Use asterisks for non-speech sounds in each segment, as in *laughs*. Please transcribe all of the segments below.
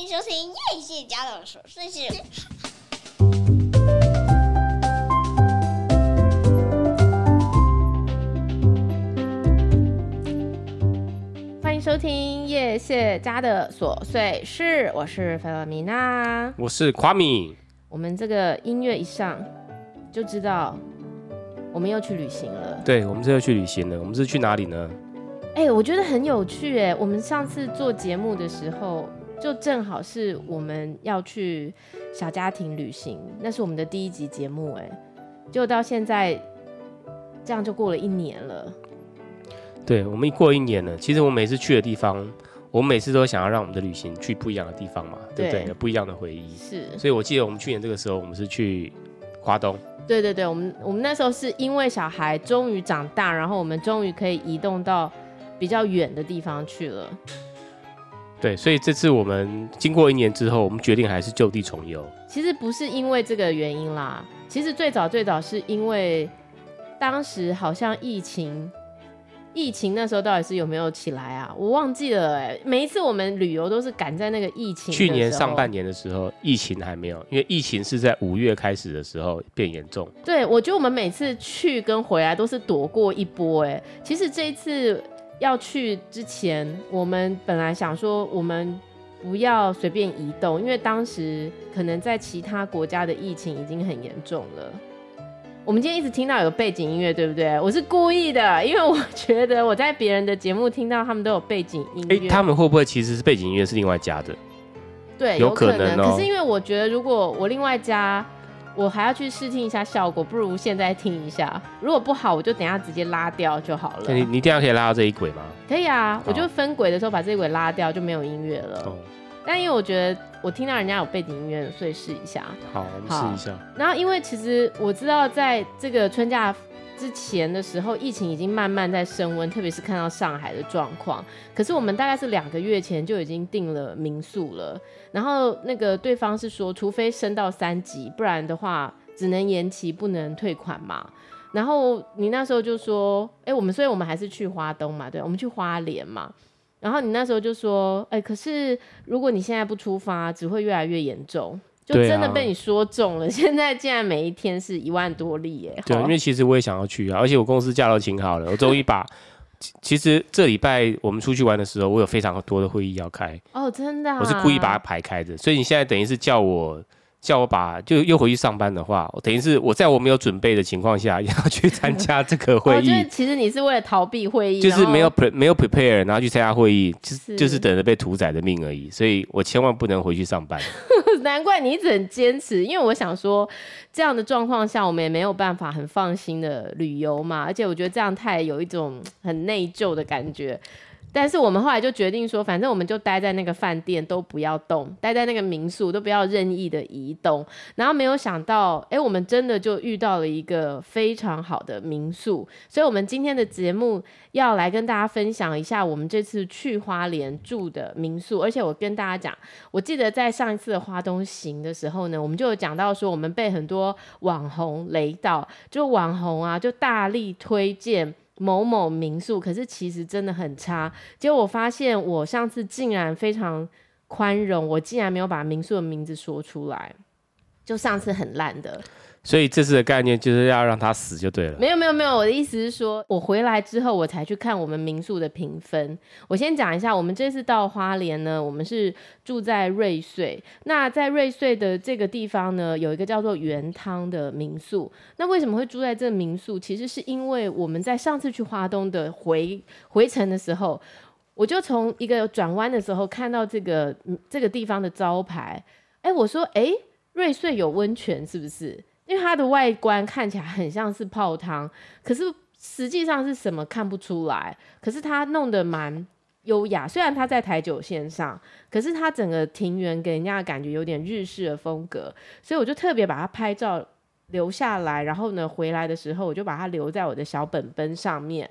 欢迎收听叶谢家的琐碎事。欢迎收听叶谢家的琐碎事，我是菲洛米娜，我是夸米。我们这个音乐一上，就知道我们又去旅行了。对，我们这又去旅行了。我们是去哪里呢？哎、欸，我觉得很有趣哎。我们上次做节目的时候，就正好是我们要去小家庭旅行，那是我们的第一集节目哎。就到现在，这样就过了一年了。对，我们一过一年了。其实我每次去的地方，我每次都想要让我们的旅行去不一样的地方嘛，对不对？有不一样的回忆。是。所以我记得我们去年这个时候，我们是去华东。对对对，我们我们那时候是因为小孩终于长大，然后我们终于可以移动到。比较远的地方去了，对，所以这次我们经过一年之后，我们决定还是就地重游。其实不是因为这个原因啦，其实最早最早是因为当时好像疫情，疫情那时候到底是有没有起来啊？我忘记了哎、欸。每一次我们旅游都是赶在那个疫情。去年上半年的时候，疫情还没有，因为疫情是在五月开始的时候变严重。对，我觉得我们每次去跟回来都是躲过一波哎、欸。其实这一次。要去之前，我们本来想说，我们不要随便移动，因为当时可能在其他国家的疫情已经很严重了。我们今天一直听到有背景音乐，对不对？我是故意的，因为我觉得我在别人的节目听到他们都有背景音乐。欸，他们会不会其实是背景音乐是另外加的？对，有可能喔。可是因为我觉得，如果我另外加。我还要去试听一下效果，不如现在听一下。如果不好，我就等下直接拉掉就好了。你你一定要可以拉到这一轨吗？可以啊，我就分轨的时候把这一轨拉掉，就没有音乐了。哦。但因为我觉得我听到人家有背景音乐，所以试一下。好，我们试一下。然后因为其实我知道，在这个春假。之前的时候，疫情已经慢慢在升温，特别是看到上海的状况。可是我们大概是两个月前就已经订了民宿了，然后那个对方是说，除非升到三级，不然的话只能延期，不能退款嘛。然后你那时候就说，哎、我们所以我们还是去花东嘛，对，我们去花莲嘛。然后你那时候就说，哎、可是如果你现在不出发，只会越来越严重。就真的被你说中了，啊、*laughs* 现在竟然每一天是一万多例耶！对，因为其实我也想要去啊，而且我公司假都请好了，我终于把。*laughs* 其实这礼拜我们出去玩的时候，我有非常多的会议要开。哦，真的、啊？我是故意把它排开的，所以你现在等于是叫我。叫我把就又回去上班的话，等于是我在我没有准备的情况下 *laughs* 要去参加这个会议。哦、其实你是为了逃避会议，就是没有 pre 没有 prepare，然后去参加会议，就是就是等着被屠宰的命而已。所以我千万不能回去上班。*laughs* 难怪你一直很坚持，因为我想说，这样的状况下我们也没有办法很放心的旅游嘛，而且我觉得这样太有一种很内疚的感觉。但是我们后来就决定说，反正我们就待在那个饭店，都不要动；待在那个民宿，都不要任意的移动。然后没有想到，哎、我们真的就遇到了一个非常好的民宿。所以，我们今天的节目要来跟大家分享一下我们这次去花莲住的民宿。而且，我跟大家讲，我记得在上一次的花东行的时候呢，我们就有讲到说，我们被很多网红雷到，就网红啊，就大力推荐。某某民宿，可是其实真的很差。结果我发现，我上次竟然非常宽容，我竟然没有把民宿的名字说出来，就上次很烂的。所以这次的概念就是要让他死就对了。没有没有没有，我的意思是说，我回来之后我才去看我们民宿的评分。我先讲一下，我们这次到花莲呢，我们是住在瑞穗。那在瑞穗的这个地方呢，有一个叫做原汤的民宿。那为什么会住在这民宿？其实是因为我们在上次去花东的回回程的时候，我就从一个转弯的时候看到这个这个地方的招牌。哎，我说，哎，瑞穗有温泉是不是？因为它的外观看起来很像是泡汤，可是实际上是什么看不出来。可是它弄得蛮优雅，虽然它在台九线上，可是它整个庭园给人家的感觉有点日式的风格，所以我就特别把它拍照留下来。然后呢，回来的时候我就把它留在我的小本本上面。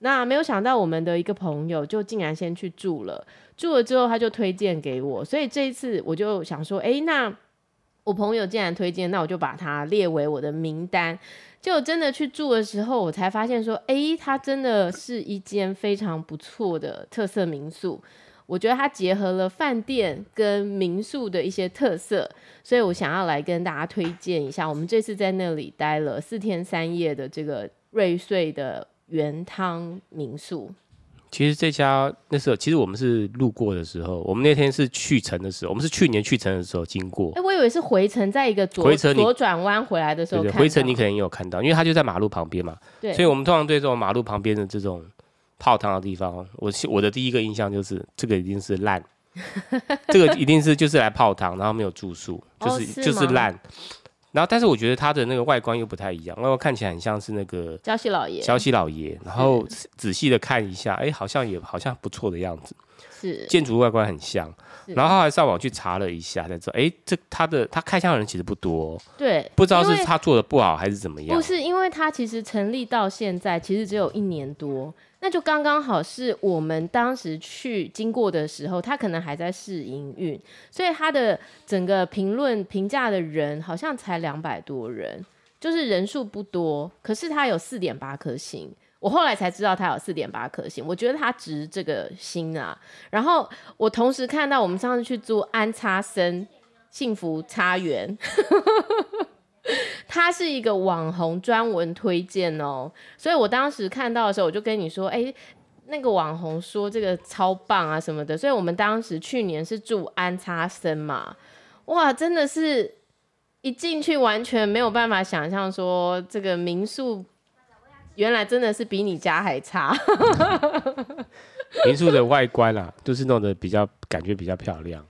那没有想到我们的一个朋友就竟然先去住了，住了之后他就推荐给我，所以这一次我就想说，哎，那。我朋友竟然推荐，那我就把它列为我的名单。就真的去住的时候，我才发现说，哎，它真的是一间非常不错的特色民宿。我觉得它结合了饭店跟民宿的一些特色，所以我想要来跟大家推荐一下。我们这次在那里待了四天三夜的这个瑞穗的原汤民宿。其实这家那时候，其实我们是路过的时候，我们那天是去城的时候，我们是去年去城的时候经过。哎，我以为是回城，在一个左左转弯回来的时候。对，回城你可能也有看到，因为它就在马路旁边嘛。对。所以我们通常对这种马路旁边的这种泡汤的地方，我我的第一个印象就是这个一定是烂，*laughs* 这个一定是就是来泡汤，然后没有住宿，就是、哦、是就是烂。然后，但是我觉得它的那个外观又不太一样，外观看起来很像是那个消息老爷。消息老爷，然后仔细的看一下，哎，好像也好像不错的样子。是。建筑外观很像。然后他还上网去查了一下，才知道，哎，这他的他开箱的人其实不多。对。不知道是他做的不好还是怎么样。不是，因为他其实成立到现在其实只有一年多。那就刚刚好是我们当时去经过的时候，他可能还在试营运，所以他的整个评论评价的人好像才两百多人，就是人数不多，可是他有四点八颗星。我后来才知道他有四点八颗星，我觉得他值这个星啊。然后我同时看到我们上次去住安插森幸福茶园。*laughs* 它是一个网红专文推荐哦，所以我当时看到的时候，我就跟你说，哎，那个网红说这个超棒啊什么的，所以我们当时去年是住安插生嘛，哇，真的是一进去完全没有办法想象说这个民宿原来真的是比你家还差。民宿的外观啊，都是弄得比较感觉比较漂亮，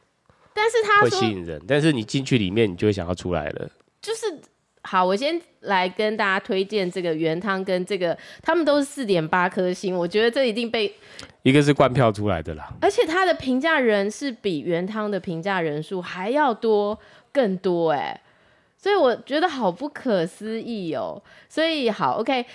但是它会吸引人，但是你进去里面，你就会想要出来了，就是。好，我先来跟大家推荐这个原汤跟这个，他们都是四点八颗星，我觉得这一定被一个是灌票出来的啦，而且他的评价人是比原汤的评价人数还要多更多哎，所以我觉得好不可思议哦。所以好，OK，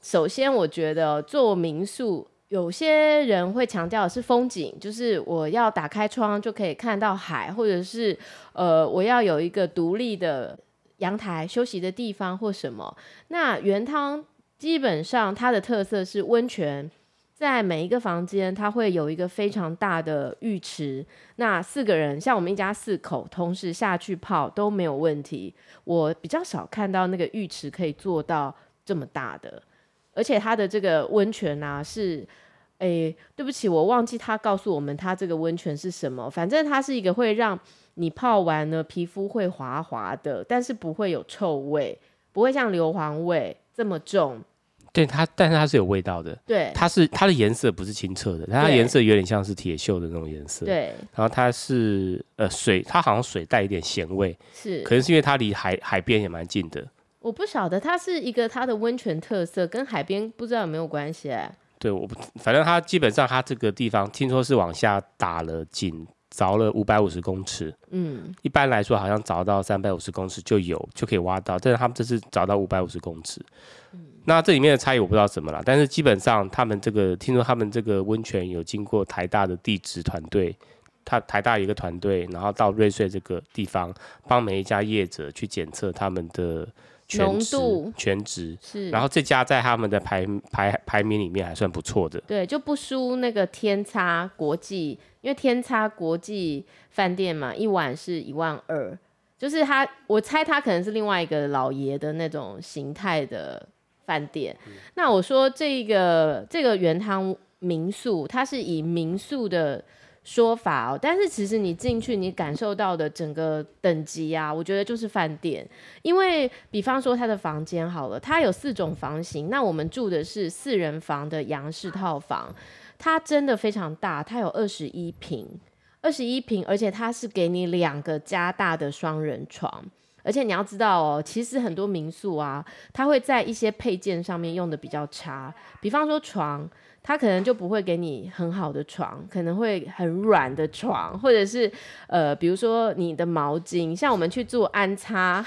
首先我觉得做民宿，有些人会强调的是风景，就是我要打开窗就可以看到海，或者是呃我要有一个独立的。阳台休息的地方或什么，那原汤基本上它的特色是温泉，在每一个房间它会有一个非常大的浴池，那四个人像我们一家四口同时下去泡都没有问题。我比较少看到那个浴池可以做到这么大的，而且它的这个温泉啊是，诶，对不起，我忘记他告诉我们它这个温泉是什么，反正它是一个会让。你泡完了，皮肤会滑滑的，但是不会有臭味，不会像硫磺味这么重。对它，但是它是有味道的。对，它是它的颜色不是清澈的，它的颜色有点像是铁锈的那种颜色。对，然后它是呃水，它好像水带一点咸味，是，可能是因为它离海海边也蛮近的。我不晓得，它是一个它的温泉特色，跟海边不知道有没有关系哎。对，我不，反正它基本上它这个地方听说是往下打了井。凿了五百五十公尺，嗯，一般来说好像凿到三百五十公尺就有就可以挖到，但是他们这次凿到五百五十公尺，嗯，那这里面的差异我不知道什么了，但是基本上他们这个听说他们这个温泉有经过台大的地质团队，他台大有一个团队，然后到瑞穗这个地方帮每一家业者去检测他们的。全值，全值。是，然后这家在他们的排排排名里面还算不错的，对，就不输那个天差国际，因为天差国际饭店嘛，一晚是一万二，就是他，我猜他可能是另外一个老爷的那种形态的饭店。嗯、那我说这个这个原汤民宿，它是以民宿的。说法哦，但是其实你进去，你感受到的整个等级啊，我觉得就是饭店。因为比方说它的房间好了，它有四种房型，那我们住的是四人房的洋式套房，它真的非常大，它有二十一平，二十一平，而且它是给你两个加大的双人床，而且你要知道哦，其实很多民宿啊，它会在一些配件上面用的比较差，比方说床。他可能就不会给你很好的床，可能会很软的床，或者是呃，比如说你的毛巾，像我们去做安插，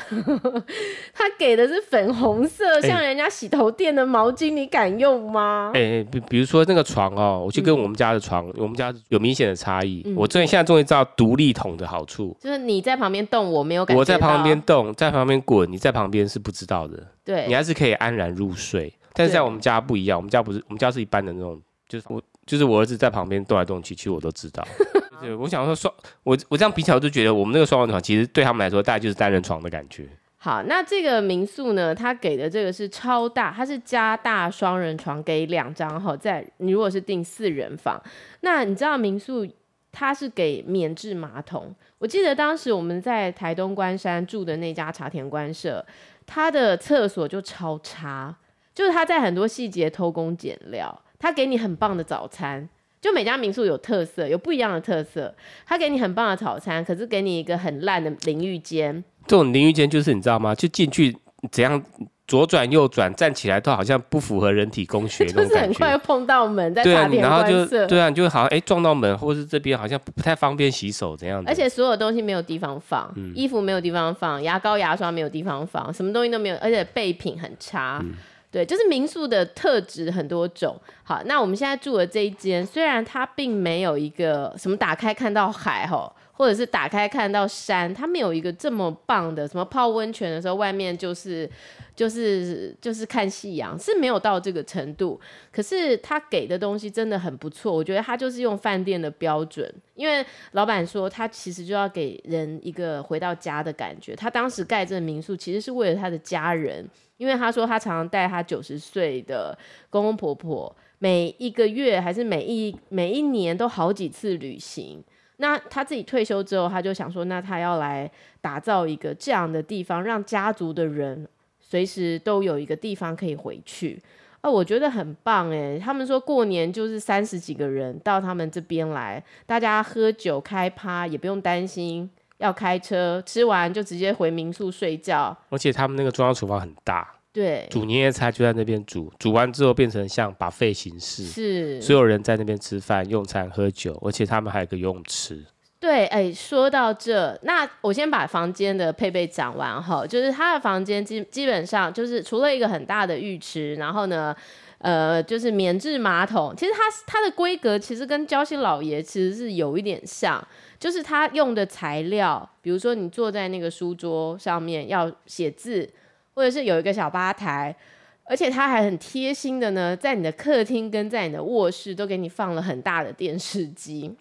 *laughs* 他给的是粉红色，像人家洗头店的毛巾，欸、你敢用吗？哎、欸，比比如说那个床哦，我就跟我们家的床，嗯、我们家有明显的差异。嗯、我最近现在终于知道独立桶的好处，就是你在旁边动，我没有感觉。我在旁边动，在旁边滚，你在旁边是不知道的。对，你还是可以安然入睡。但是在我们家不一样，我们家不是，我们家是一般的那种，就是我就是我儿子在旁边动来动去，其实我都知道。*laughs* 对，我想说双，我我这样比起来，我就觉得我们那个双人床其实对他们来说，大概就是单人床的感觉。好，那这个民宿呢，它给的这个是超大，它是加大双人床给两张哈，在你如果是订四人房，那你知道民宿它是给免治马桶。我记得当时我们在台东关山住的那家茶田官舍，他的厕所就超差，就是他在很多细节偷工减料，他给你很棒的早餐。就每家民宿有特色，有不一样的特色。他给你很棒的早餐，可是给你一个很烂的淋浴间。这种淋浴间就是你知道吗？就进去怎样左转右转，站起来都好像不符合人体工学那种感觉。就是很快碰到门，在茶田观色。对啊，然后就对啊，你就好像哎撞到门，或是这边好像不太方便洗手这样子。而且所有东西没有地方放，嗯、衣服没有地方放，牙膏牙刷没有地方放，什么东西都没有，而且备品很差。嗯对，就是民宿的特质很多种。好，那我们现在住的这一间，虽然它并没有一个什么打开看到海吼，或者是打开看到山，它没有一个这么棒的什么泡温泉的时候，外面就是就是就是看夕阳，是没有到这个程度。可是他给的东西真的很不错，我觉得他就是用饭店的标准，因为老板说他其实就要给人一个回到家的感觉。他当时盖这个民宿，其实是为了他的家人。因为他说他常常带他九十岁的公公婆婆，每一个月还是每一每一年都好几次旅行。那他自己退休之后，他就想说，那他要来打造一个这样的地方，让家族的人随时都有一个地方可以回去。哦，我觉得很棒诶。他们说过年就是三十几个人到他们这边来，大家喝酒开趴也不用担心。要开车，吃完就直接回民宿睡觉。而且他们那个中央厨房很大，对，煮年夜菜就在那边煮，煮完之后变成像 buffet 形式，是所有人在那边吃饭、用餐、喝酒，而且他们还有个游泳池。对，哎、说到这，那我先把房间的配备讲完哈，就是他的房间基基本上就是除了一个很大的浴池，然后呢。呃，就是免治马桶，其实它它的规格其实跟礁心老爷其实是有一点像，就是它用的材料，比如说你坐在那个书桌上面要写字，或者是有一个小吧台，而且它还很贴心的呢，在你的客厅跟在你的卧室都给你放了很大的电视机。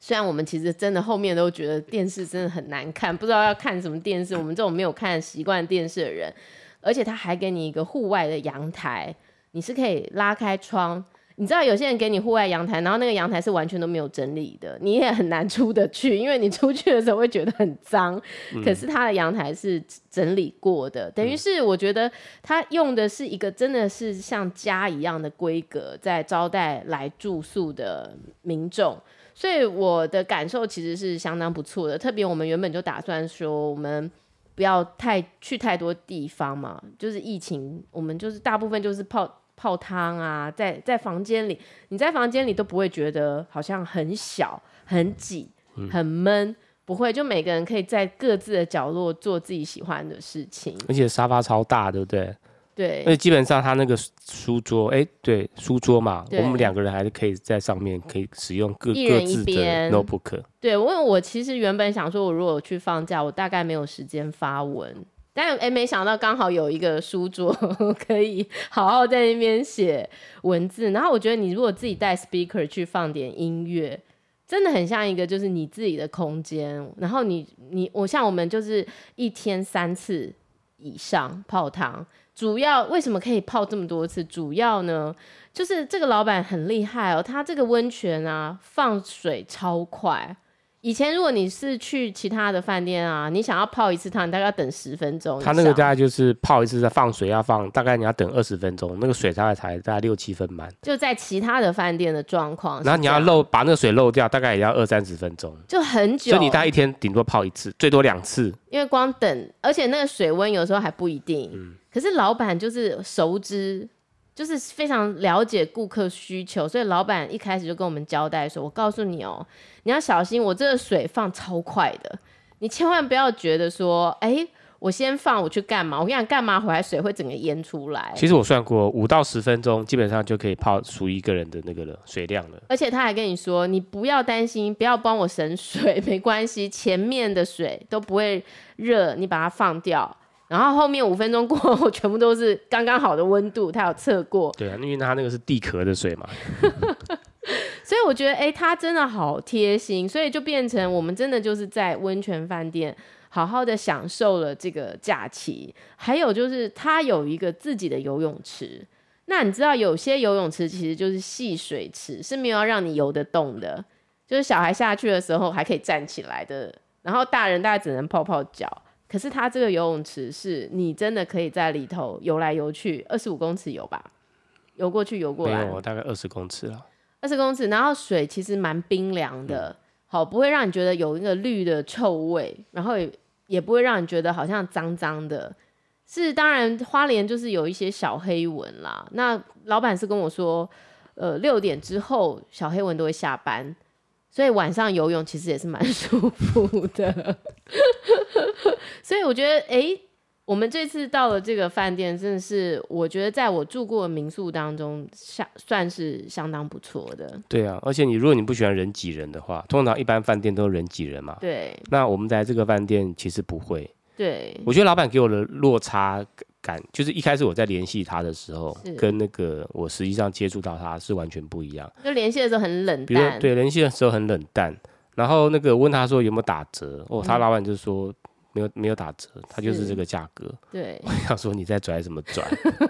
虽然我们其实真的后面都觉得电视真的很难看，不知道要看什么电视，我们这种没有看习惯电视的人，而且他还给你一个户外的阳台。你是可以拉开窗，你知道有些人给你户外阳台，然后那个阳台是完全都没有整理的，你也很难出得去，因为你出去的时候会觉得很脏。嗯、可是他的阳台是整理过的，等于是我觉得他用的是一个真的是像家一样的规格在招待来住宿的民众，所以我的感受其实是相当不错的。特别我们原本就打算说我们。不要太去太多地方嘛，就是疫情，我们就是大部分就是泡泡汤啊，在在房间里，你在房间里都不会觉得好像很小、很挤、很闷，嗯、不会，就每个人可以在各自的角落做自己喜欢的事情，而且沙发超大，对不对？对，而且基本上他那个书桌，哎，对，书桌嘛，我们两个人还是可以在上面可以使用各各自的 notebook。对，因为我其实原本想说，我如果去放假，我大概没有时间发文，但哎，没想到刚好有一个书桌 *laughs* 可以好好在那边写文字。然后我觉得你如果自己带 speaker 去放点音乐，真的很像一个就是你自己的空间。然后你你我像我们就是一天三次以上泡汤。主要为什么可以泡这么多次？主要呢，就是这个老板很厉害哦，他这个温泉啊，放水超快。以前如果你是去其他的饭店啊，你想要泡一次汤，你大概要等十分钟。他那个大概就是泡一次再放水要放，大概你要等二十分钟，那个水大概才大概六七分满。就在其他的饭店的状况，然后你要漏把那个水漏掉，大概也要二三十分钟，就很久。所以你大概一天顶多泡一次，最多两次。因为光等，而且那个水温有时候还不一定。嗯。可是老板就是熟知，就是非常了解顾客需求，所以老板一开始就跟我们交代说：“我告诉你哦，你要小心，我这个水放超快的，你千万不要觉得说，哎，我先放我去干嘛？我跟你讲，干嘛回来水会整个淹出来。其实我算过，五到十分钟基本上就可以泡属于一个人的那个了水量了。而且他还跟你说，你不要担心，不要帮我省水，*laughs* 没关系，前面的水都不会热，你把它放掉。”然后后面五分钟过后，*laughs* 全部都是刚刚好的温度，他有测过。对啊，因为他那个是地壳的水嘛。*laughs* 所以我觉得，哎、欸，他真的好贴心，所以就变成我们真的就是在温泉饭店好好的享受了这个假期。还有就是，他有一个自己的游泳池。那你知道，有些游泳池其实就是戏水池，是没有让你游得动的，就是小孩下去的时候还可以站起来的，然后大人大概只能泡泡脚。可是它这个游泳池是你真的可以在里头游来游去，二十五公尺游吧，游过去游过来，大概二十公尺了。二十公尺，然后水其实蛮冰凉的，嗯，好，不会让你觉得有一个绿的臭味，然后也也不会让你觉得好像脏脏的。是，当然花莲就是有一些小黑蚊啦。那老板是跟我说，呃，六点之后小黑蚊都会下班，所以晚上游泳其实也是蛮 *laughs* 舒服的。所以我觉得，哎、欸。我们这次到了这个饭店，真的是我觉得在我住过的民宿当中，相算是相当不错的。对啊，而且你如果你不喜欢人挤人的话，通常一般饭店都是人挤人嘛。对。那我们在这个饭店其实不会。对。我觉得老板给我的落差感，就是一开始我在联系他的时候，跟那个我实际上接触到他是完全不一样。就联系的时候很冷淡。比如对，联系的时候很冷淡，然后那个问他说有没有打折，哦，他老板就说。嗯没有没有打折，他就是这个价格。对，*laughs* 我想说你在拽什么拽？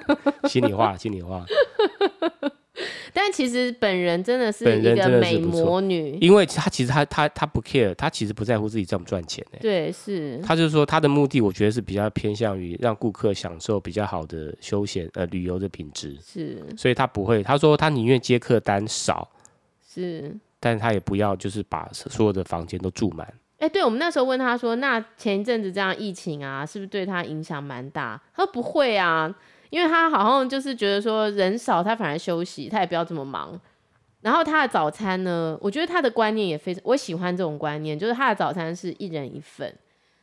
*laughs* 心里话，心里话。但其实本人真的是一个美魔女，因为她其实她她她不 care，她其实不在乎自己赚不赚钱呢。对，是。她就是说她的目的，我觉得是比较偏向于让顾客享受比较好的休闲呃旅游的品质。是。所以她不会，她说她宁愿接客单少，是，但是他也不要就是把所有的房间都住满。哎、欸，对，我们那时候问他说，那前一阵子这样疫情啊，是不是对他影响蛮大？他说不会啊，因为他好像就是觉得说人少，他反而休息，他也不要这么忙。然后他的早餐呢，我觉得他的观念也非常，我喜欢这种观念，就是他的早餐是一人一份，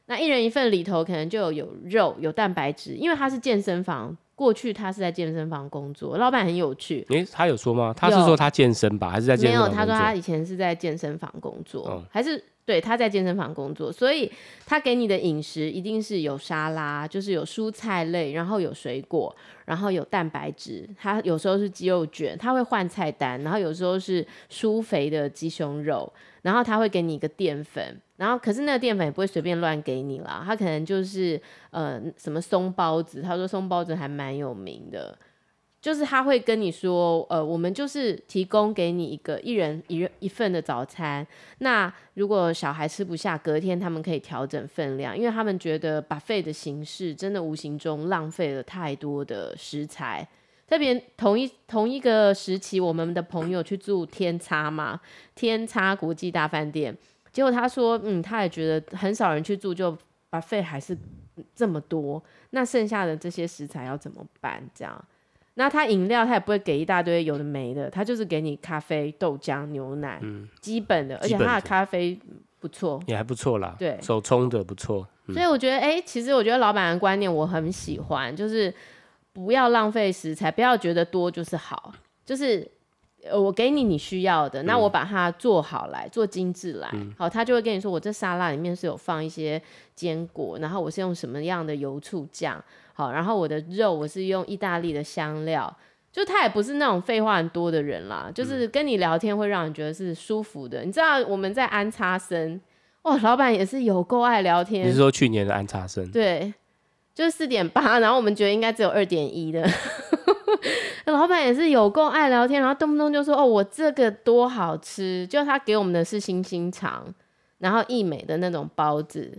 那一人一份里头可能就有有肉、有蛋白质，因为他是健身房，过去他是在健身房工作，老板很有趣。诶、欸，他有说吗？他是说他健身吧，还是在健身？没有，他说他以前是在健身房工作，嗯、还是。对，他在健身房工作，所以他给你的饮食一定是有沙拉，就是有蔬菜类，然后有水果，然后有蛋白质。他有时候是鸡肉卷，他会换菜单，然后有时候是舒肥的鸡胸肉，然后他会给你一个淀粉，然后可是那个淀粉也不会随便乱给你啦，他可能就是呃什么松包子，他说松包子还蛮有名的。就是他会跟你说，呃，我们就是提供给你一个一人一人一份的早餐。那如果小孩吃不下，隔天他们可以调整分量，因为他们觉得 buffet 的形式真的无形中浪费了太多的食材。特别同一同一个时期，我们的朋友去住天差嘛，天差国际大饭店，结果他说，嗯，他也觉得很少人去住，就 buffet 还是这么多，那剩下的这些食材要怎么办？这样。那他饮料他也不会给一大堆有的没的，他就是给你咖啡、豆浆、牛奶，嗯，基本的，而且他的咖啡不错，也还不错啦，对，手冲的不错，嗯，所以我觉得，哎，其实我觉得老板的观念我很喜欢，就是不要浪费食材，不要觉得多就是好，就是。我给你你需要的，那我把它做好来，嗯、做精致来，好，他就会跟你说，我这沙拉里面是有放一些坚果，然后我是用什么样的油醋酱，好，然后我的肉我是用意大利的香料，就他也不是那种废话很多的人啦，就是跟你聊天会让你觉得是舒服的。你知道我们在安插生，哇，老板也是有够爱聊天。你是说去年的安插生？对，就是四点八，然后我们觉得应该只有二点一的。*laughs* 老板也是有够爱聊天，然后动不动就说：“哦，我这个多好吃！”就他给我们的是星星肠，然后义美的那种包子。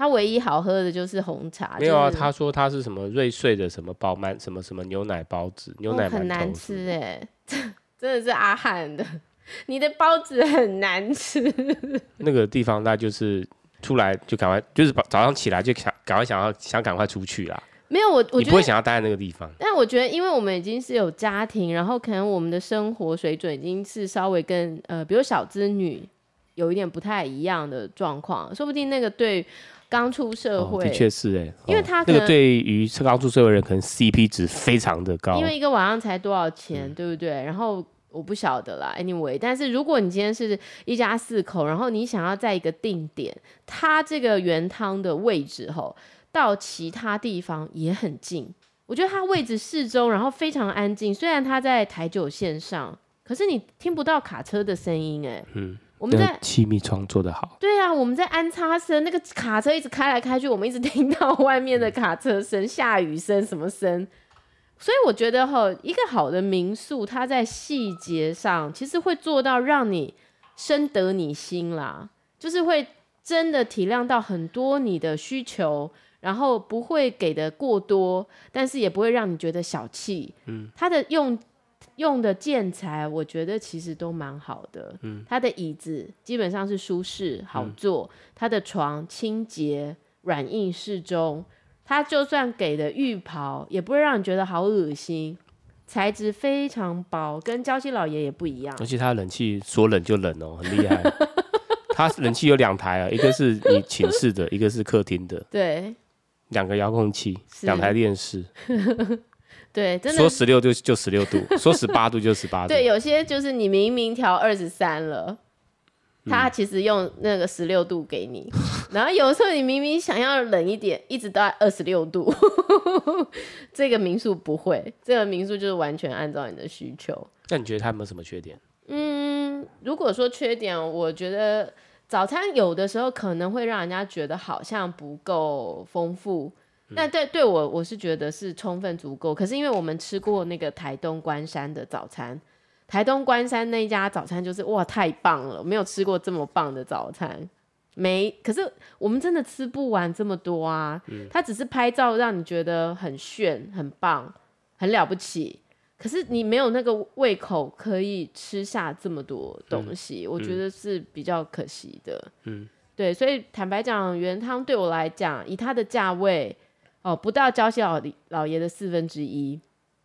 他唯一好喝的就是红茶。没有啊，就是、他说他是什么瑞穗的什么包满什么什么牛奶包子，牛奶、哦、很难吃哎，真的是阿汉的，你的包子很难吃。那个地方，那就是出来就赶快，就是早上起来就想赶快想要想赶快出去啦。没有我，我觉得你不会想要待在那个地方。但我觉得，因为我们已经是有家庭，然后可能我们的生活水准已经是稍微跟呃，比如小资女有一点不太一样的状况，说不定那个对刚出社会，哦、的确是哎、欸，因为他可能、哦、那个对于刚出社会的人，可能 CP 值非常的高，因为一个晚上才多少钱，嗯、对不对？然后我不晓得啦，anyway，但是如果你今天是一家四口，然后你想要在一个定点，它这个原汤的位置吼。到其他地方也很近，我觉得它位置适中，然后非常安静。虽然它在台九线上，可是你听不到卡车的声音哎。嗯，我们在气密窗做得好。对啊，我们在安插声，那个卡车一直开来开去，我们一直听到外面的卡车声、下雨声什么声。所以我觉得哈，一个好的民宿，它在细节上其实会做到让你深得你心啦，就是会真的体谅到很多你的需求。然后不会给的过多，但是也不会让你觉得小气。嗯，它的用用的建材，我觉得其实都蛮好的。嗯，它的椅子基本上是舒适好坐，嗯、它的床清洁软硬适中。它就算给的浴袍，也不会让你觉得好恶心。材质非常薄，跟娇妻老爷也不一样。而且它冷气说冷就冷哦，很厉害。*laughs* 它冷气有两台啊，一个是你寝室的，一个是客厅的。对。两个遥控器，两台电视，对，真的说十六就就十六度，说十八度就十八度。对，有些就是你明明调二十三了，他其实用那个十六度给你，嗯、然后有时候你明明想要冷一点，一直到二十六度。*laughs* 这个民宿不会，这个民宿就是完全按照你的需求。那你觉得它有没有什么缺点？嗯，如果说缺点，我觉得。早餐有的时候可能会让人家觉得好像不够丰富，那对对我我是觉得是充分足够。可是因为我们吃过那个台东关山的早餐，台东关山那一家早餐就是哇太棒了，没有吃过这么棒的早餐，没。可是我们真的吃不完这么多啊，它只是拍照让你觉得很炫、很棒、很了不起。可是你没有那个胃口可以吃下这么多东西，嗯、我觉得是比较可惜的。嗯，对，所以坦白讲，原汤对我来讲，以它的价位，哦，不到交西老老爷的四分之一，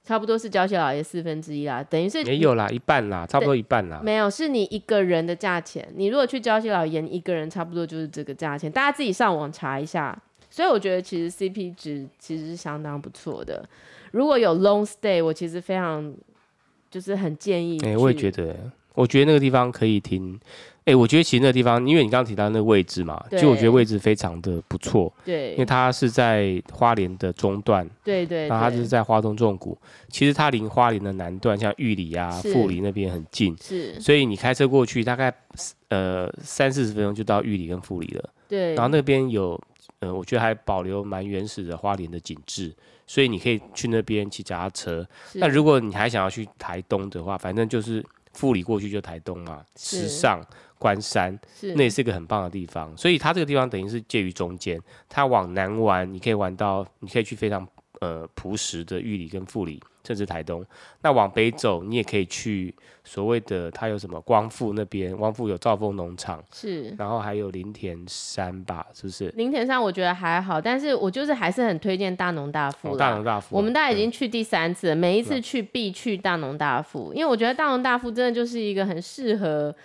差不多是交西老爷四分之一啦，等于是没有啦，一半啦，差不多一半啦。没有，是你一个人的价钱。你如果去交西老爷，一个人差不多就是这个价钱，大家自己上网查一下。所以我觉得其实 CP 值其实是相当不错的。如果有 long stay，我其实非常就是很建议。哎、欸，我也觉得，我觉得那个地方可以停。哎、欸，我觉得其实那个地方，因为你刚刚提到那个位置嘛，就我觉得位置非常的不错。对，因为它是在花莲的中段。对，对对。然后它就是在花东纵谷，其实它离花莲的南段，像玉里啊、富里那边很近。是。所以你开车过去，大概呃三四十分钟就到玉里跟富里了。对。然后那边有。呃，我觉得还保留蛮原始的花莲的景致，所以你可以去那边骑脚踏车。那如果你还想要去台东的话，反正就是富里过去就台东嘛，池上、关山，那也是一个很棒的地方。所以它这个地方等于是介于中间，它往南玩，你可以玩到，你可以去非常呃朴实的玉里跟富里。甚至台东，那往北走，你也可以去所谓的它有什么光复那边，光复有兆丰农场，是，然后还有林田山吧，是不是？林田山我觉得还好，但是我就是还是很推荐大农大富、哦。大农大富，我们大家已经去第三次了，每一次去必去大农大富，因为我觉得大农大富真的就是一个很适合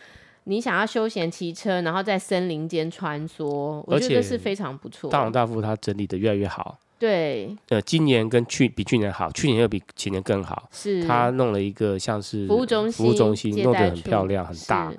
你想要休闲骑车，然后在森林间穿梭，我觉得是非常不错。大王大富他整理的越来越好。对，呃，今年跟去比去年好，去年又比前年更好。是，他弄了一个像是服务中心，服务中心弄得很漂亮，很大，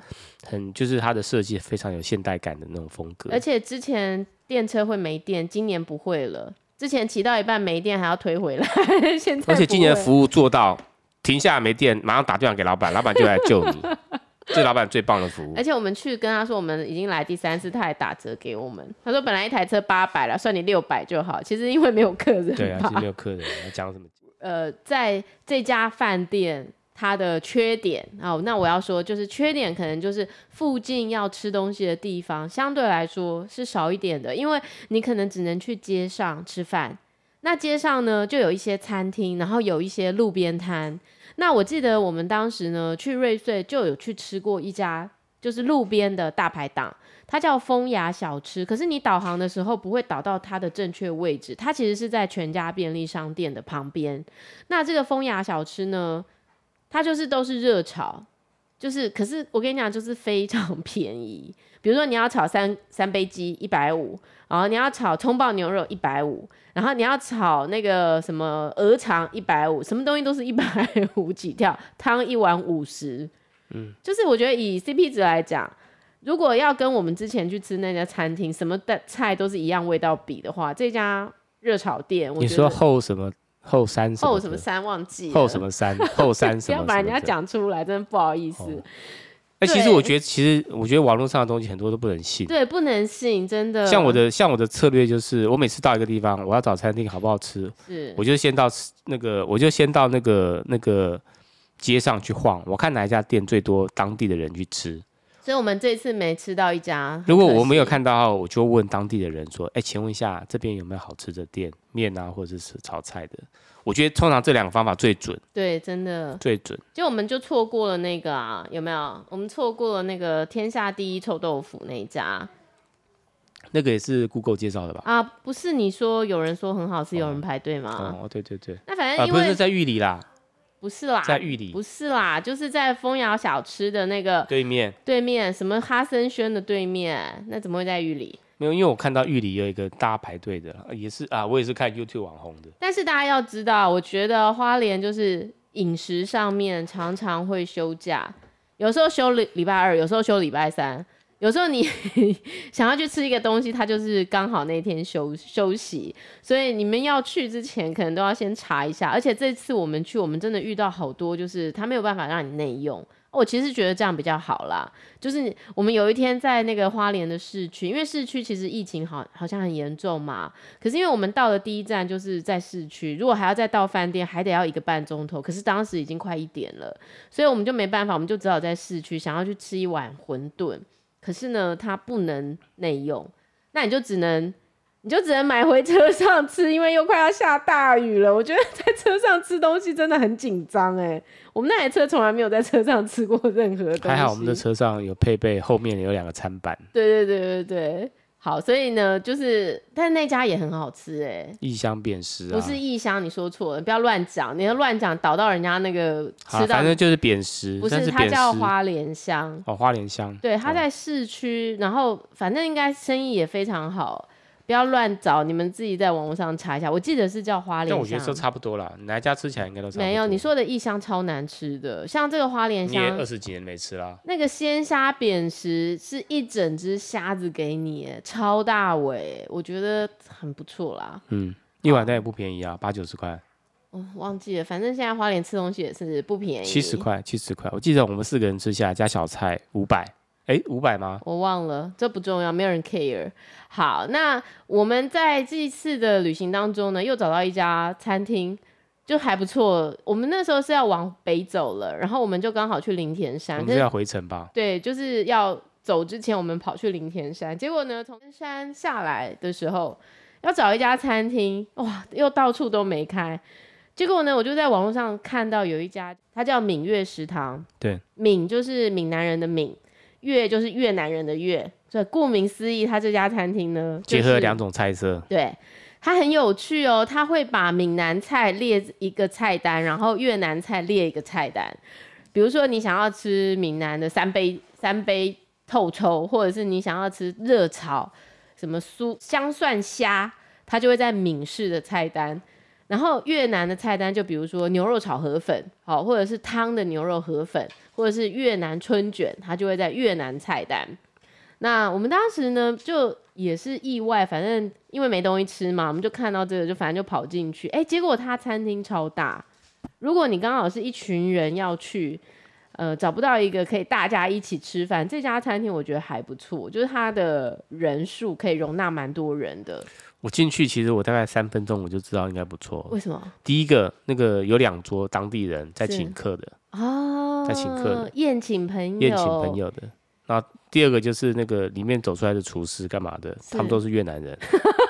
很就是它的设计非常有现代感的那种风格。而且之前电车会没电，今年不会了。之前骑到一半没电还要推回来，*laughs* 现在。而且今年的服务做到停下来没电，马上打电话给老板，老板就来救你。*laughs* *laughs* 这老板最棒的服务，而且我们去跟他说我们已经来第三次，他还打折给我们。他说本来一台车八百了，算你六百就好。其实因为没有客人，对啊，其实没有客人，讲什么？*laughs* 呃，在这家饭店它的缺点哦，那我要说就是缺点可能就是附近要吃东西的地方相对来说是少一点的，因为你可能只能去街上吃饭。那街上呢就有一些餐厅，然后有一些路边摊。那我记得我们当时呢去瑞穗就有去吃过一家就是路边的大排档，它叫风雅小吃。可是你导航的时候不会导到它的正确位置，它其实是在全家便利商店的旁边。那这个风雅小吃呢，它就是都是热炒，就是可是我跟你讲就是非常 *laughs* 便宜。比如说你要炒三三杯鸡一百五，然后你要炒葱爆牛肉一百五，然后你要炒那个什么鹅肠一百五，什么东西都是一百五起跳，汤一碗五十，嗯，就是我觉得以 CP 值来讲，如果要跟我们之前去吃那家餐厅什么的菜都是一样味道比的话，这家热炒店，你说后什么后山后什么山忘记后什么山 *laughs* 后山什么，不要把人家讲出来，真的不好意思。哎、哦，其实我觉得，其实我觉得网络上的东西很多都不能信。对，不能信，真的。像我的像我的策略就是，我每次到一个地方，我要找餐厅好不好吃，是，我就先到那个，我就先到那个那个街上去晃，我看哪一家店最多当地的人去吃。所以我们这次没吃到一家。如果我没有看到，我就问当地的人说：“哎，请问一下，这边有没有好吃的店面啊，或者是炒菜的？”我觉得通常这两个方法最准。对，真的最准。就我们就错过了那个啊，有没有？我们错过了那个天下第一臭豆腐那一家。那个也是 Google 介绍的吧？啊，不是，你说有人说很好吃，有人排队吗？哦，对对对。那反正因为、啊、不是在玉里啦。不是啦，在玉里。不是啦，就是在丰窑小吃的那个对面。对面什么哈森轩的对面，那怎么会在玉里？没有，因为我看到玉里有一个大家排队的，也是啊，我也是看 YouTube 网红的。但是大家要知道，我觉得花莲就是饮食上面常常会休假，有时候休礼礼拜二，有时候休礼拜三。有时候你 *laughs* 想要去吃一个东西，它就是刚好那天休休息，所以你们要去之前可能都要先查一下。而且这次我们去，我们真的遇到好多，就是他没有办法让你内用。我其实觉得这样比较好啦，就是我们有一天在那个花莲的市区，因为市区其实疫情好好像很严重嘛，可是因为我们到了第一站就是在市区，如果还要再到饭店，还得要一个半钟头。可是当时已经快一点了，所以我们就没办法，我们就只好在市区想要去吃一碗馄饨。可是呢，它不能内用，那你就只能，你就只能买回车上吃，因为又快要下大雨了。我觉得在车上吃东西真的很紧张哎，我们那台车从来没有在车上吃过任何东西。还好我们的车上有配备，后面有两个餐板。对对对对对。好，所以呢，就是，但那家也很好吃哎。异乡扁食啊，不是异乡，你说错了，不要乱讲，你要乱讲导到人家那个吃到，反正就是扁食，不是，它叫花莲香哦，花莲香，对，它在市区，然后反正应该生意也非常好。不要乱找，你们自己在网络上查一下。我记得是叫花莲香，但我觉得都差不多啦。哪一家吃起来应该都差不多。没有，你说的异香超难吃的，像这个花莲香，你也二十几年没吃啦。那个鲜虾扁食是一整只虾子给你，超大尾，我觉得很不错啦。嗯，一碗但也不便宜啊，八九十块。哦，忘记了，反正现在花莲吃东西也是不便宜，七十块，七十块。我记得我们四个人吃下来加小菜五百。哎，五百吗？我忘了，这不重要，没有人 care。好，那我们在这一次的旅行当中呢，又找到一家餐厅，就还不错。我们那时候是要往北走了，然后我们就刚好去林田山。我们是要回程吧？对，就是要走之前，我们跑去林田山。结果呢，从山下来的时候，要找一家餐厅，哇，又到处都没开。结果呢，我就在网络上看到有一家，它叫闽粤食堂。对，闽就是闽南人的闽。越就是越南人的越，所以顾名思义，他这家餐厅呢，结合两种菜色。对，它很有趣哦，他会把闽南菜列一个菜单，然后越南菜列一个菜单。比如说你想要吃闽南的三杯三杯透抽，或者是你想要吃热炒什么酥香蒜虾，它就会在闽式的菜单。然后越南的菜单就比如说牛肉炒河粉，好，或者是汤的牛肉河粉，或者是越南春卷，它就会在越南菜单。那我们当时呢，就也是意外，反正因为没东西吃嘛，我们就看到这个，就反正就跑进去。哎，结果他餐厅超大，如果你刚好是一群人要去，呃，找不到一个可以大家一起吃饭，这家餐厅我觉得还不错，就是它的人数可以容纳蛮多人的。我进去，其实我大概三分钟我就知道应该不错。为什么？第一个，那个有两桌当地人在请客的哦，在请客的宴请朋友，宴请朋友的。然后第二个就是那个里面走出来的厨师干嘛的？他们都是越南人，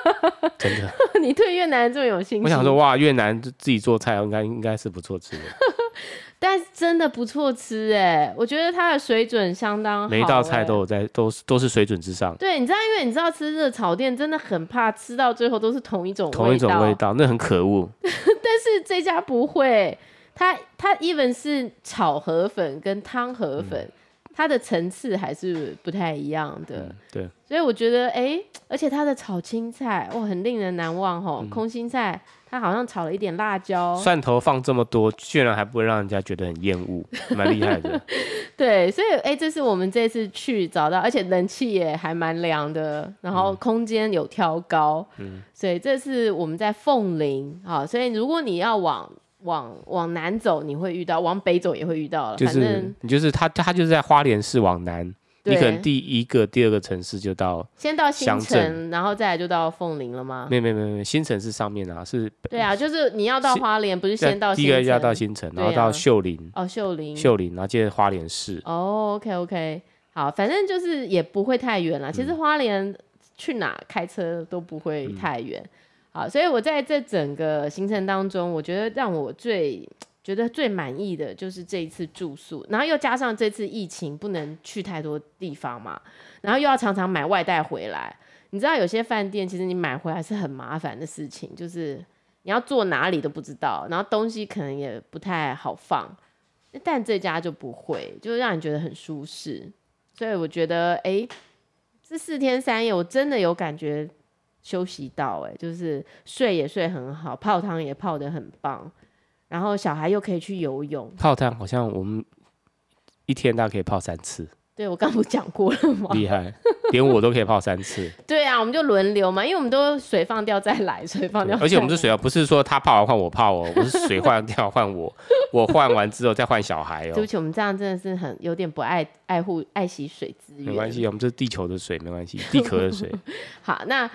*laughs* 真的。*laughs* 你对越南人这么有兴趣？我想说，哇，越南自己做菜应该应该是不错吃的。*laughs* 但真的不错吃哎，我觉得它的水准相当好。每一道菜都有在，都是都是水准之上。对，你知道，因为你知道吃热炒店真的很怕吃到最后都是同一种味道，同一种味道，那很可恶。*laughs* 但是这家不会，它它 even 是炒河粉跟汤河粉，嗯、它的层次还是不太一样的。嗯、对，所以我觉得哎，而且它的炒青菜哇，很令人难忘哦。嗯、空心菜它好像炒了一点辣椒，蒜头放这么多，居然还不会让人家觉得很厌恶，蛮厉害的。*laughs* 对，所以哎，这是我们这次去找到，而且人气也还蛮凉的，然后空间有挑高，嗯，所以这是我们在凤林啊。所以如果你要往往往南走，你会遇到；往北走也会遇到。就是反正你就是他，他就是在花莲市往南。你可能第一个、第二个城市就到，先到新城，然后再来就到凤林了吗？没有没有没有，新城是上面啊，是。对啊，就是你要到花莲，不是先到。第一个要到新城，然后到秀林。哦，秀林。秀林，然后接着花莲市。哦，OK OK，好，反正就是也不会太远了。其实花莲去哪开车都不会太远。好，所以我在这整个行程当中，我觉得让我最。觉得最满意的就是这一次住宿，然后又加上这次疫情不能去太多地方嘛，然后又要常常买外带回来。你知道有些饭店其实你买回来是很麻烦的事情，就是你要坐哪里都不知道，然后东西可能也不太好放。但这家就不会，就让你觉得很舒适。所以我觉得，哎，这四天三夜我真的有感觉休息到，哎，就是睡也睡很好，泡汤也泡得很棒。然后小孩又可以去游泳，泡汤好像我们一天大概可以泡三次。*laughs* 对，我刚不讲过了吗？厉害，连我都可以泡三次。*laughs* 对啊，我们就轮流嘛，因为我们都水放掉再来，水放掉。而且我们是水啊，不是说他泡完换我泡哦，我是水换掉换我，我换完之后再换小孩哦。*laughs* 对不起，我们这样真的是很有点不爱爱护爱惜水资源。没关系，我们这是地球的水，没关系，地壳的水。好，那。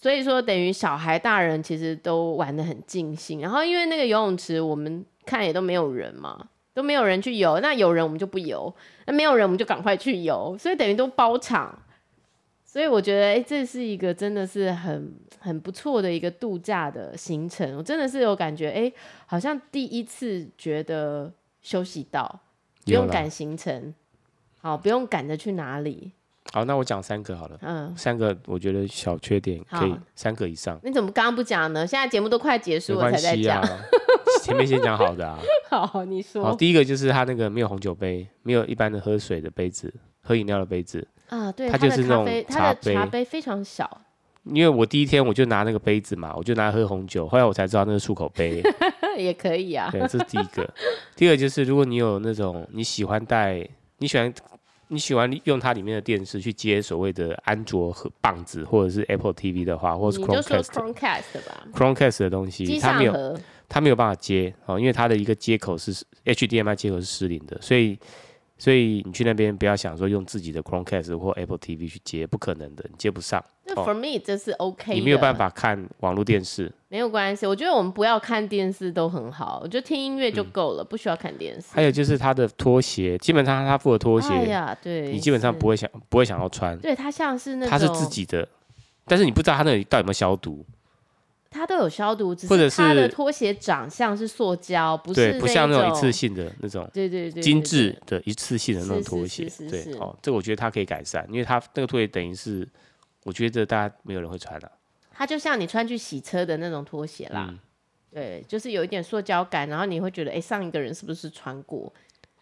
所以说，等于小孩、大人其实都玩的很尽兴。然后，因为那个游泳池，我们看也都没有人嘛，都没有人去游。那有人我们就不游，那没有人我们就赶快去游。所以等于都包场。所以我觉得，哎，这是一个真的是很很不错的一个度假的行程。我真的是有感觉，哎，好像第一次觉得休息到，不用赶行程，好，不用赶着去哪里。好，那我讲三个好了。嗯，三个我觉得小缺点可以三个以上。你怎么刚刚不讲呢？现在节目都快结束了才在讲。前面先讲好的啊。*laughs* 好，你说。好，第一个就是他那个没有红酒杯，没有一般的喝水的杯子，喝饮料的杯子。啊，对，它就是那种茶杯，茶杯非常小。因为我第一天我就拿那个杯子嘛，我就拿来喝红酒，后来我才知道那是漱口杯。*laughs* 也可以啊。对，这是第一个。第二个就是如果你有那种你喜欢带，你喜欢。你喜欢用它里面的电视去接所谓的安卓和棒子，或者是 Apple TV 的话，或者是 Chromecast 吧，Chromecast 的东西，它没有，它没有办法接哦，因为它的一个接口是 HDMI 接口是失灵的，所以。所以你去那边不要想说用自己的 Chromecast 或 Apple TV 去接，不可能的，你接不上。那 For me 这是 OK。你没有办法看网络电视。没有关系，我觉得我们不要看电视都很好，我觉得听音乐就够了，嗯、不需要看电视。还有就是他的拖鞋，基本上他附的拖鞋，哎呀，对，你基本上不会想不会想要穿。对，他像是那种，他是自己的，但是你不知道他那里到底有没有消毒。它都有消毒，只是它的拖鞋长相是塑胶，不是不像那种一次性的那种，对对对，精致的一次性的那种拖鞋，对哦，这个我觉得它可以改善，因为它那个拖鞋等于是，我觉得大家没有人会穿了、啊。它就像你穿去洗车的那种拖鞋啦，嗯、对，就是有一点塑胶感，然后你会觉得，哎，上一个人是不是穿过？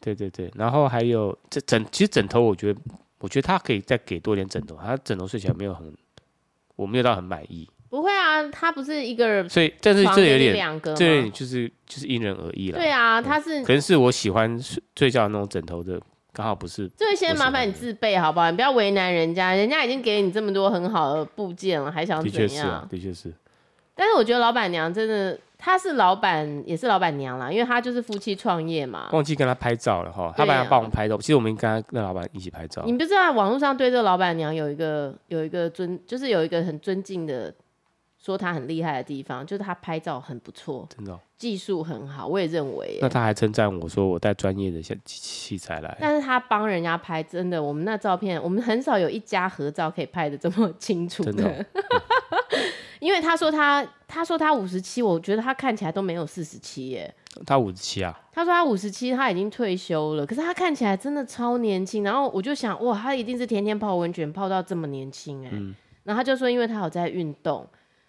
对对对，然后还有这枕，其实枕头，我觉得，我觉得它可以再给多点枕头，它枕头睡起来没有很，我没有到很满意。不会啊，他不是一个人，所以但是这有点两个，这点就是就是因人而异了。对啊，他是可能是我喜欢睡睡觉的那种枕头的，刚好不是。这先麻烦你自备好不好？你不要为难人家，人家已经给你这么多很好的部件了，还想怎样？的确是啊，的确是。但是我觉得老板娘真的，她是老板也是老板娘啦，因为她就是夫妻创业嘛。忘记跟她拍照了哈，她本来帮我们拍照，其实我们应该跟老板一起拍照。你不知道网络上对这个老板娘有一个有一个尊，就是有一个很尊敬的。说他很厉害的地方，就是他拍照很不错，真的、哦，技术很好，我也认为。那他还称赞我说我带专业的些器材来。但是他帮人家拍，真的，我们那照片，我们很少有一家合照可以拍的这么清楚的。真的哦、*laughs* 因为他说他，他说他五十七，我觉得他看起来都没有四十七耶。他五十七啊？他说他五十七，他已经退休了，可是他看起来真的超年轻。然后我就想，哇，他一定是天天泡温泉，泡到这么年轻哎。嗯、然后他就说，因为他有在运动。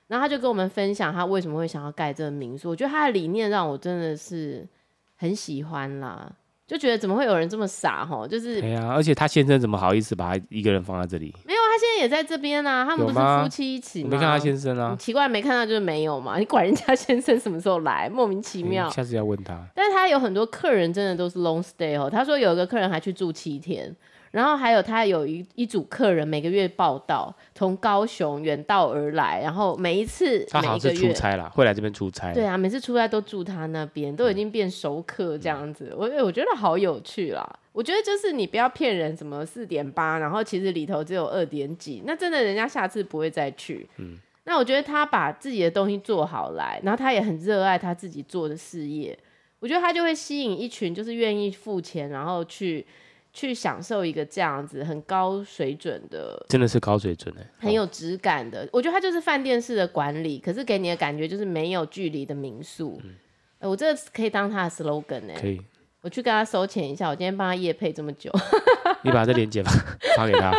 然后他就跟我们分享他为什么会想要盖这个民宿，我觉得他的理念让我真的是很喜欢啦，就觉得怎么会有人这么傻哈，就是。对啊，而且他先生怎么好意思把他一个人放在这里？没有，他现在也在这边啊，他们不是夫妻一起吗？没看他先生啊，奇怪，没看到就是没有嘛。你管人家先生什么时候来，莫名其妙。下次要问他。但是他有很多客人真的都是 long stay 哦，他说有一个客人还去住七天。然后还有他有一一组客人每个月报道，从高雄远道而来，然后每一次他好像是出差啦，会来这边出差。对啊，每次出差都住他那边，都已经变熟客这样子。我、嗯、我觉得好有趣啦。我觉得就是你不要骗人，什么四点八，然后其实里头只有二点几，那真的人家下次不会再去。嗯。那我觉得他把自己的东西做好来，然后他也很热爱他自己做的事业，我觉得他就会吸引一群就是愿意付钱，然后去。去享受一个这样子很高水准的，真的是高水准的，很有质感的。我觉得它就是饭店式的管理，可是给你的感觉就是没有距离的民宿。嗯呃、我这个可以当他的 slogan 呢。可以，我去跟他收钱一下。我今天帮他夜配这么久，*laughs* 你把这链接发给他。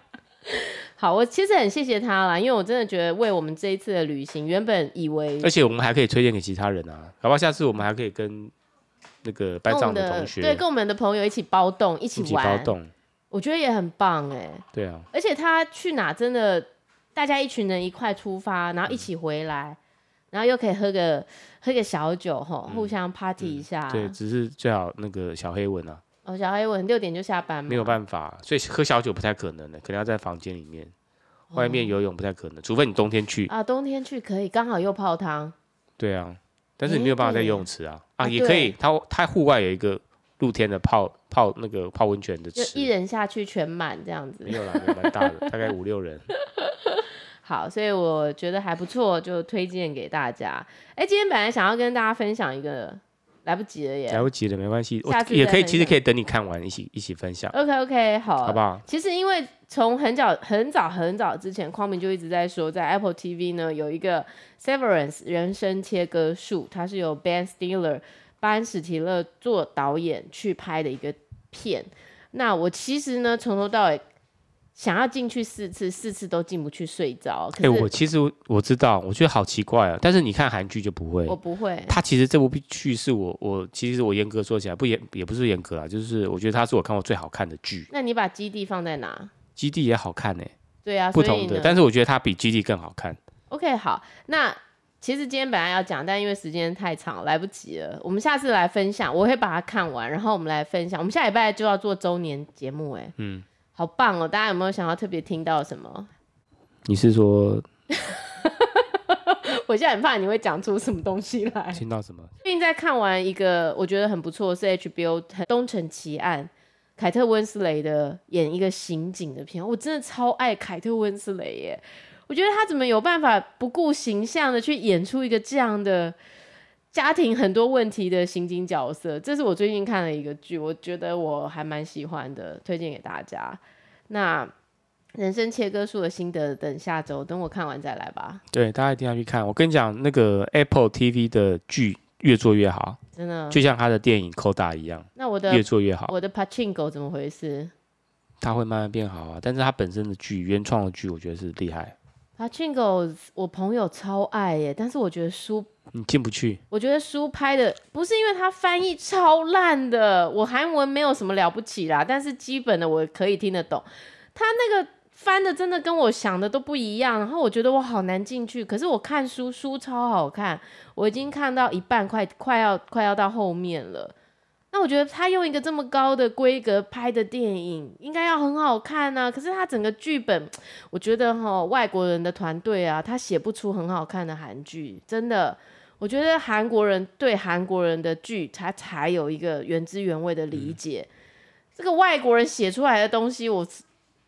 *laughs* 好，我其实很谢谢他啦，因为我真的觉得为我们这一次的旅行，原本以为，而且我们还可以推荐给其他人啊，好不好？下次我们还可以跟。那个班长的同学，对，跟我们的朋友一起包栋，一起玩，起包栋，我觉得也很棒哎。对啊，而且他去哪真的，大家一群人一块出发，然后一起回来，嗯、然后又可以喝个喝个小酒吼，互相 party 一下、嗯嗯。对，只是最好那个小黑文啊。哦，小黑文六点就下班吗？没有办法，所以喝小酒不太可能的，可能要在房间里面，外面游泳不太可能，哦、除非你冬天去啊，冬天去可以，刚好又泡汤。对啊。但是你没有办法在游泳池啊啊，也可以，它它户外有一个露天的泡泡那个泡温泉的池，一人下去全满这样子。没有啦，蛮大的，*laughs* 大概五六人。好，所以我觉得还不错，就推荐给大家。哎、欸，今天本来想要跟大家分享一个。来不及了耶！来不及了，没关系，下次也可以，其实可以等你看完一起一起分享。OK OK，好，好不好？其实因为从很早很早很早之前，匡明就一直在说，在 Apple TV 呢有一个 Severance 人生切割术，它是由 Ben Stiller 班史提勒做导演去拍的一个片。那我其实呢从头到尾。想要进去四次，四次都进不去，睡着。哎、欸，我其实我知道，我觉得好奇怪啊。但是你看韩剧就不会，我不会。他其实这部剧是我我其实我严格说起来不严也不是严格啊，就是我觉得他是我看过最好看的剧。那你把基地放在哪？基地也好看呢、欸。对啊，不同的。但是我觉得它比基地更好看。OK，好。那其实今天本来要讲，但因为时间太长，来不及了。我们下次来分享，我会把它看完，然后我们来分享。我们下礼拜就要做周年节目、欸，哎，嗯。好棒哦！大家有没有想要特别听到什么？你是说？*laughs* 我现在很怕你会讲出什么东西来。听到什么？最近在看完一个我觉得很不错，是 HBO《东城奇案》，凯特温斯雷的演一个刑警的片。我真的超爱凯特温斯雷耶！我觉得他怎么有办法不顾形象的去演出一个这样的？家庭很多问题的刑警角色，这是我最近看了一个剧，我觉得我还蛮喜欢的，推荐给大家。那人生切割术的心得，等下周等我看完再来吧。对，大家一定要去看。我跟你讲，那个 Apple TV 的剧越做越好，真的，就像他的电影《Coda》一样。那我的越做越好，我的 Pachinko 怎么回事？它会慢慢变好啊，但是它本身的剧，原创的剧，我觉得是厉害。Pachinko，我朋友超爱耶，但是我觉得书。你进不去。我觉得书拍的不是因为它翻译超烂的，我韩文没有什么了不起啦，但是基本的我可以听得懂。他那个翻的真的跟我想的都不一样，然后我觉得我好难进去。可是我看书，书超好看，我已经看到一半，快快要快要到后面了。那我觉得他用一个这么高的规格拍的电影，应该要很好看呢、啊。可是他整个剧本，我觉得哈，外国人的团队啊，他写不出很好看的韩剧，真的。我觉得韩国人对韩国人的剧，他才有一个原汁原味的理解。嗯、这个外国人写出来的东西，我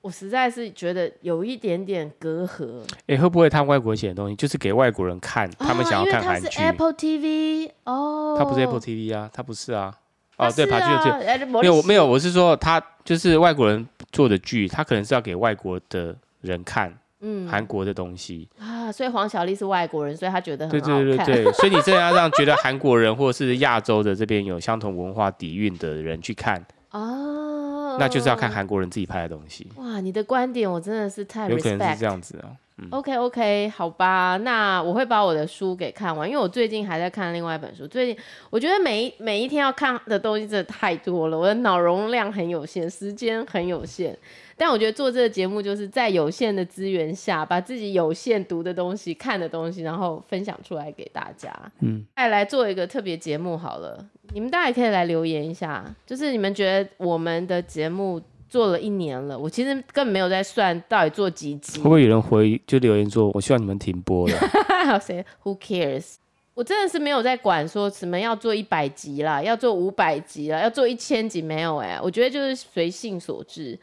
我实在是觉得有一点点隔阂。哎、欸，会不会他外国人写的东西就是给外国人看？他们想要看韩剧？是 Apple TV 哦，他不是 Apple TV 啊，他不是啊。哦，啊、对，爬剧对，没有没有，我是说他就是外国人做的剧，他可能是要给外国的人看。嗯，韩国的东西啊，所以黄小丽是外国人，所以他觉得很好看。对对对对，*laughs* 所以你真的要让觉得韩国人或者是亚洲的这边有相同文化底蕴的人去看哦，那就是要看韩国人自己拍的东西。哇，你的观点我真的是太有可能是这样子啊。嗯、OK OK，好吧，那我会把我的书给看完，因为我最近还在看另外一本书。最近我觉得每一每一天要看的东西真的太多了，我的脑容量很有限，时间很有限。但我觉得做这个节目就是在有限的资源下，把自己有限读的东西、看的东西，然后分享出来给大家。嗯，再来做一个特别节目好了，你们大家也可以来留言一下，就是你们觉得我们的节目做了一年了，我其实根本没有在算到底做几集。会不会有人回就留言说，我希望你们停播了？*laughs* 还有谁？Who cares？我真的是没有在管说什么要做一百集啦，要做五百集啦，要做一千集没有哎、欸，我觉得就是随性所致。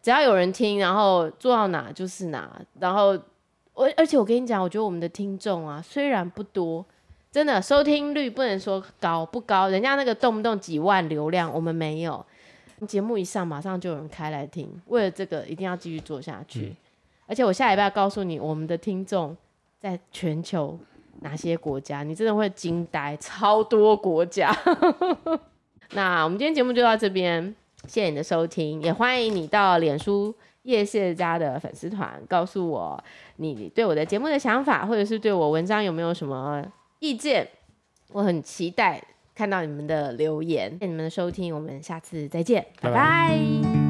只要有人听，然后做到哪就是哪。然后我而且我跟你讲，我觉得我们的听众啊，虽然不多，真的收听率不能说高不高，人家那个动不动几万流量，我们没有。节目一上，马上就有人开来听。为了这个，一定要继续做下去。嗯、而且我下礼拜要告诉你，我们的听众在全球哪些国家，你真的会惊呆，超多国家。*laughs* 那我们今天节目就到这边。谢谢你的收听，也欢迎你到脸书叶谢家的粉丝团，告诉我你对我的节目的想法，或者是对我文章有没有什么意见，我很期待看到你们的留言。谢谢你们的收听，我们下次再见，拜拜。拜拜。